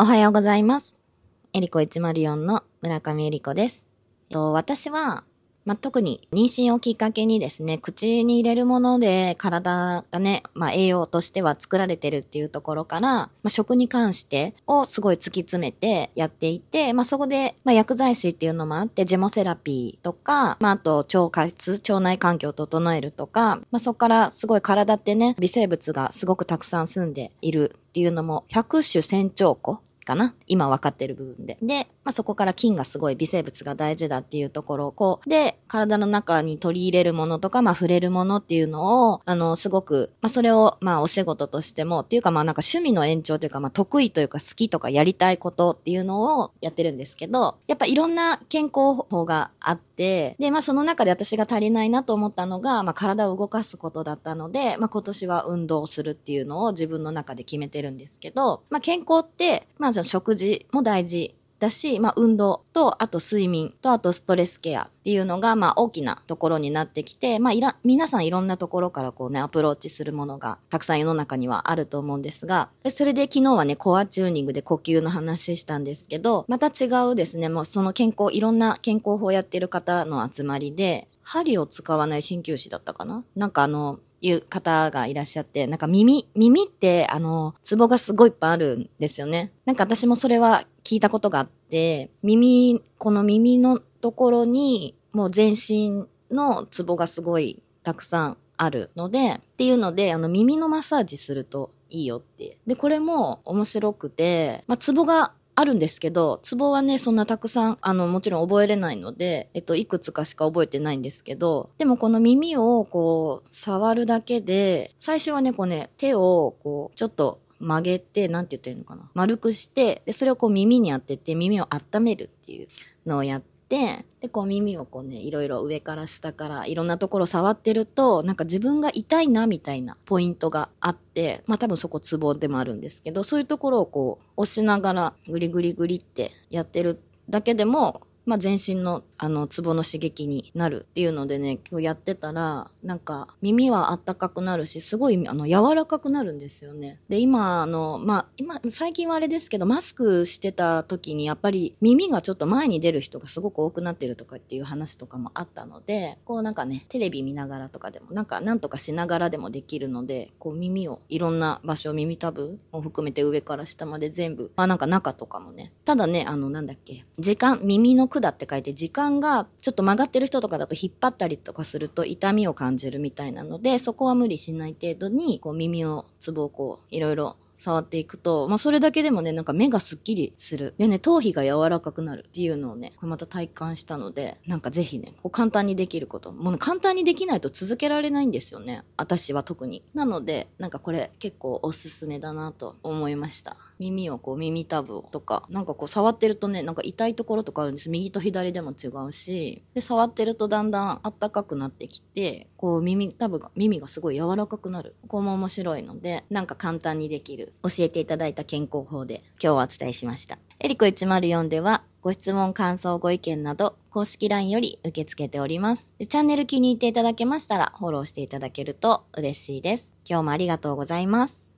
おはようございます。エリコ104の村上エリコです。と私は、まあ、特に妊娠をきっかけにですね、口に入れるもので体がね、まあ、栄養としては作られてるっていうところから、まあ、食に関してをすごい突き詰めてやっていて、まあ、そこで、まあ、薬剤師っていうのもあって、ジェモセラピーとか、まあ、あと腸活、腸内環境を整えるとか、まあ、そこからすごい体ってね、微生物がすごくたくさん住んでいるっていうのも、100種千兆個かな今分かってる部分で。で、まあ、そこから菌がすごい微生物が大事だっていうところを、こう、で、体の中に取り入れるものとか、まあ、触れるものっていうのを、あの、すごく、まあ、それを、まあ、お仕事としても、っていうか、まあ、なんか趣味の延長というか、まあ、得意というか、好きとかやりたいことっていうのをやってるんですけど、やっぱいろんな健康法があって、で、まあ、その中で私が足りないなと思ったのが、まあ、体を動かすことだったので、まあ、今年は運動するっていうのを自分の中で決めてるんですけど、まあ、健康って、まあ、その食事も大事だし、まあ、運動と、あと睡眠と、あとストレスケアっていうのが、まあ、大きなところになってきて、まあ、いら、皆さんいろんなところからこうね、アプローチするものがたくさん世の中にはあると思うんですが、でそれで昨日はね、コアチューニングで呼吸の話したんですけど、また違うですね、もうその健康、いろんな健康法をやってる方の集まりで、針を使わない鍼灸師だったかな？なんかあの、いう方がいらっしゃって、なんか耳、耳ってあの、ツボがすごいいっぱいあるんですよね。なんか私もそれは聞いたことがあって、耳、この耳のところに、もう全身のツボがすごいたくさんあるので、っていうので、あの耳のマッサージするといいよって。で、これも面白くて、まあ、ツボがあるんですけど、ツボはね、そんなたくさん、あの、もちろん覚えれないので、えっと、いくつかしか覚えてないんですけど、でもこの耳をこう、触るだけで、最初はね、こうね、手をこう、ちょっと曲げて、なんて言ったらいいのかな。丸くして、で、それをこう耳に当てて、耳を温めるっていうのをやって、で、こう耳をこうね、いろいろ上から下からいろんなところ触ってると、なんか自分が痛いなみたいなポイントがあって、まあ多分そこツボでもあるんですけど、そういうところをこう押しながらグリグリグリってやってるだけでも、まあ、全身の、あの、ツボの刺激になるっていうのでね、今日やってたら、なんか、耳はあったかくなるし、すごい、あの、柔らかくなるんですよね。で、今、あの、まあ、今、最近はあれですけど、マスクしてた時に、やっぱり耳がちょっと前に出る人がすごく多くなってるとかっていう話とかもあったので、こうなんかね、テレビ見ながらとかでも、なんか、なんとかしながらでもできるので、こう耳を、いろんな場所、耳たぶを含めて上から下まで全部、まあなんか中とかもね、ただね、あの、なんだっけ、時間、耳の管って書いて、時間がちょっと曲がってる人とかだと引っ張ったりとかすると痛みを感じるみたいなので、そこは無理しない程度に、こう耳のツボをこう、いろいろ触っていくと、まあそれだけでもね、なんか目がスッキリする。でね、頭皮が柔らかくなるっていうのをね、これまた体感したので、なんかぜひね、こう簡単にできること。もうね、簡単にできないと続けられないんですよね。私は特に。なので、なんかこれ結構おすすめだなと思いました。耳をこう耳たぶとか、なんかこう触ってるとね、なんか痛いところとかあるんです。右と左でも違うし、で、触ってるとだんだん暖かくなってきて、こう耳たぶが、耳がすごい柔らかくなる。ここも面白いので、なんか簡単にできる、教えていただいた健康法で今日はお伝えしました。エリコ104では、ご質問、感想、ご意見など、公式 LINE より受け付けております。チャンネル気に入っていただけましたら、フォローしていただけると嬉しいです。今日もありがとうございます。